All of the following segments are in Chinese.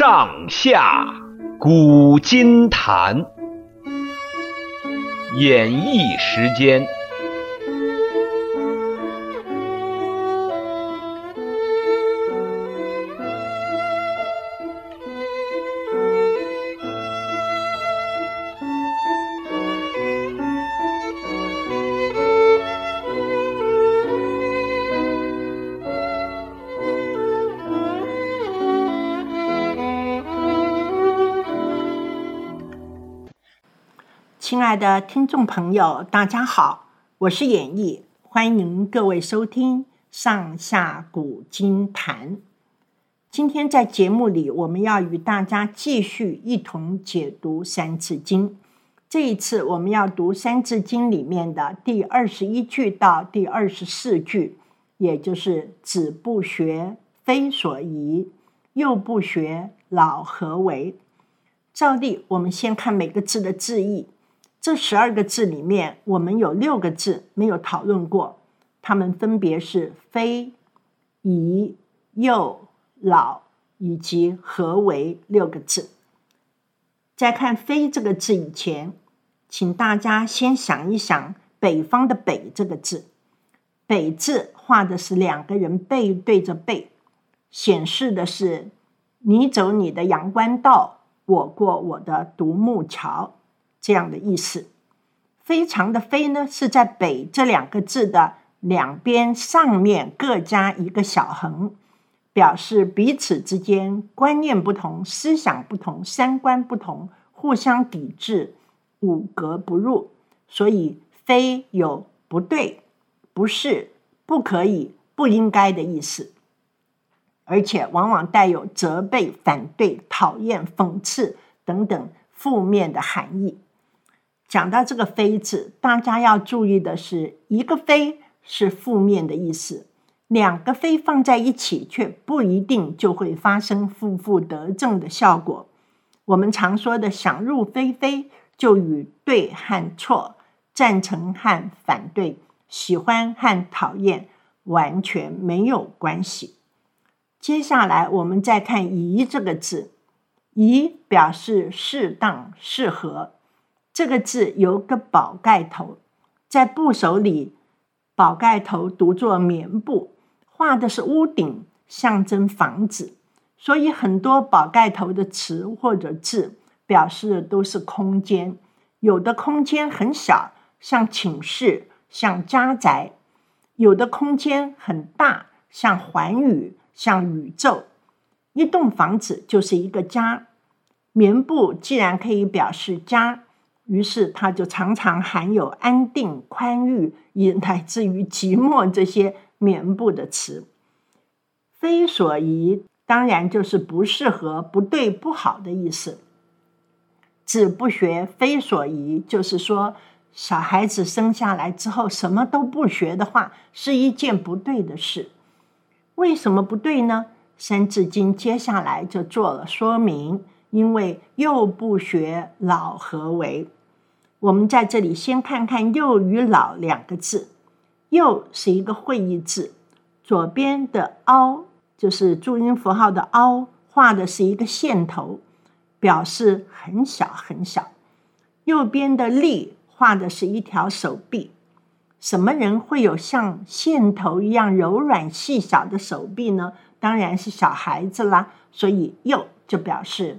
上下古今谈，演绎时间。亲爱的听众朋友，大家好，我是演绎，欢迎各位收听《上下古今谈》。今天在节目里，我们要与大家继续一同解读《三字经》。这一次，我们要读《三字经》里面的第二十一句到第二十四句，也就是“子不学，非所宜；幼不学，老何为？”照例，我们先看每个字的字义。这十二个字里面，我们有六个字没有讨论过，它们分别是“非”、“宜”、“幼”、“老”以及“何为”六个字。在看“非”这个字以前，请大家先想一想北方的“北”这个字，“北”字画的是两个人背对着背，显示的是你走你的阳关道，我过我的独木桥。这样的意思，非常的“非”呢，是在“北”这两个字的两边上面各加一个小横，表示彼此之间观念不同、思想不同、三观不同，互相抵制，五格不入。所以“非”有不对、不是、不可以、不应该的意思，而且往往带有责备、反对、讨厌、讽刺等等负面的含义。讲到这个“非”字，大家要注意的是，一个“非”是负面的意思，两个“非”放在一起却不一定就会发生负负得正的效果。我们常说的“想入非非”，就与对和错、赞成和反对、喜欢和讨厌完全没有关系。接下来，我们再看“宜”这个字，“宜”表示适当、适合。这个字有个宝盖头，在部首里，宝盖头读作棉布，画的是屋顶，象征房子。所以很多宝盖头的词或者字，表示的都是空间。有的空间很小，像寝室，像家宅；有的空间很大，像寰宇，像宇宙。一栋房子就是一个家。棉布既然可以表示家。于是，它就常常含有安定、宽裕，以乃至于寂寞这些棉布的词。非所宜，当然就是不适合、不对、不好的意思。子不学，非所宜，就是说，小孩子生下来之后什么都不学的话，是一件不对的事。为什么不对呢？《三字经》接下来就做了说明，因为幼不学，老何为？我们在这里先看看“幼”与“老”两个字。“幼”是一个会意字，左边的“凹”就是注音符号的“凹”，画的是一个线头，表示很小很小。右边的“力”画的是一条手臂。什么人会有像线头一样柔软细小的手臂呢？当然是小孩子啦。所以“幼”就表示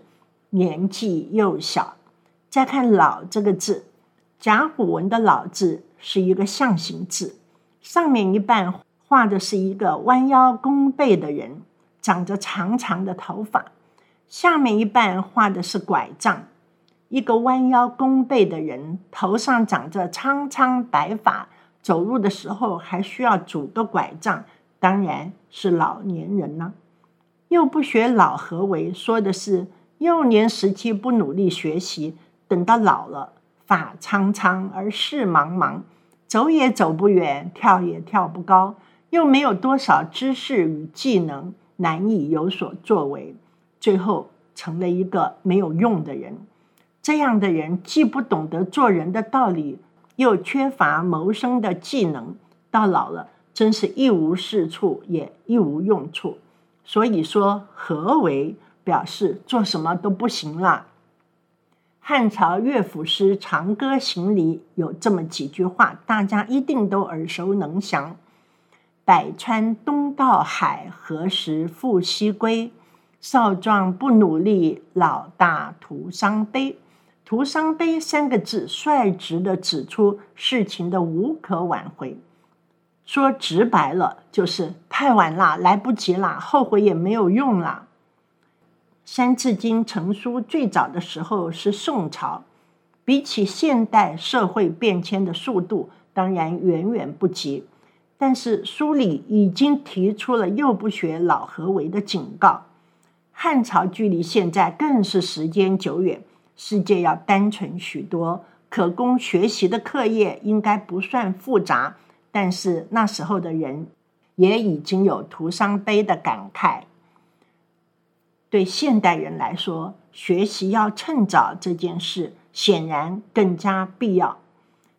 年纪幼小。再看“老”这个字。甲骨文的“老”字是一个象形字，上面一半画的是一个弯腰弓背的人，长着长长的头发；下面一半画的是拐杖，一个弯腰弓背的人头上长着苍苍白发，走路的时候还需要拄个拐杖，当然是老年人了。幼不学，老何为？说的是幼年时期不努力学习，等到老了。发苍苍而事茫茫，走也走不远，跳也跳不高，又没有多少知识与技能，难以有所作为，最后成了一个没有用的人。这样的人既不懂得做人的道理，又缺乏谋生的技能，到老了真是一无是处，也一无用处。所以说，何为？表示做什么都不行了。汉朝乐府诗《长歌行》里有这么几句话，大家一定都耳熟能详：“百川东到海，何时复西归？少壮不努力，老大徒伤悲。”“徒伤悲”三个字率直地指出事情的无可挽回。说直白了，就是太晚了，来不及了，后悔也没有用了。《三字经》成书最早的时候是宋朝，比起现代社会变迁的速度，当然远远不及。但是书里已经提出了“幼不学，老何为”的警告。汉朝距离现在更是时间久远，世界要单纯许多，可供学习的课业应该不算复杂。但是那时候的人也已经有徒伤悲的感慨。对现代人来说，学习要趁早这件事显然更加必要。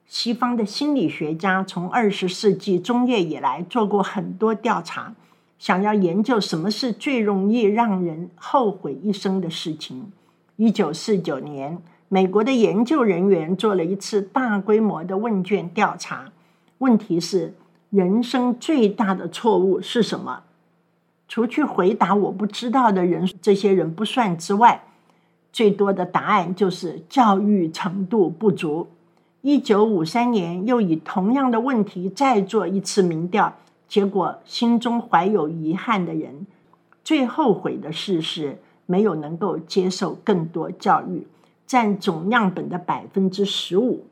西方的心理学家从二十世纪中叶以来做过很多调查，想要研究什么是最容易让人后悔一生的事情。一九四九年，美国的研究人员做了一次大规模的问卷调查，问题是：人生最大的错误是什么？除去回答我不知道的人，这些人不算之外，最多的答案就是教育程度不足。一九五三年又以同样的问题再做一次民调，结果心中怀有遗憾的人，最后悔的事是没有能够接受更多教育，占总样本的百分之十五。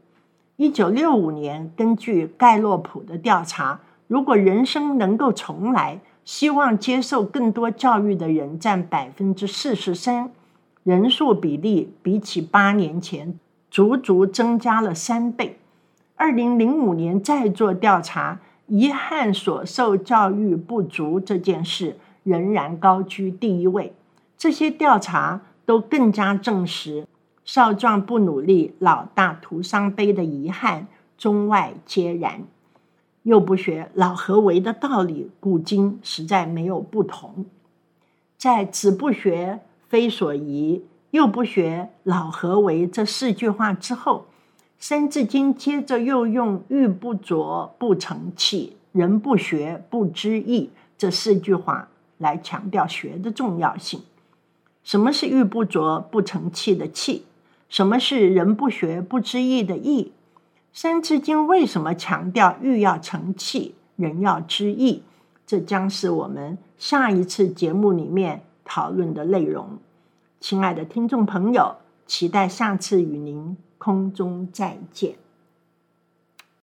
一九六五年根据盖洛普的调查，如果人生能够重来，希望接受更多教育的人占百分之四十三，人数比例比起八年前足足增加了三倍。二零零五年再做调查，遗憾所受教育不足这件事仍然高居第一位。这些调查都更加证实“少壮不努力，老大徒伤悲”的遗憾中外皆然。又不学，老何为的道理，古今实在没有不同。在“子不学，非所宜；幼不学，老何为”这四句话之后，《三字经》接着又用“玉不琢，不成器；人不学，不知义”这四句话来强调学的重要性。什么是“玉不琢，不成器”的“器”？什么是“人不学，不知义”的“义”？《三字经》为什么强调“欲要成器，人要知义”？这将是我们下一次节目里面讨论的内容。亲爱的听众朋友，期待下次与您空中再见。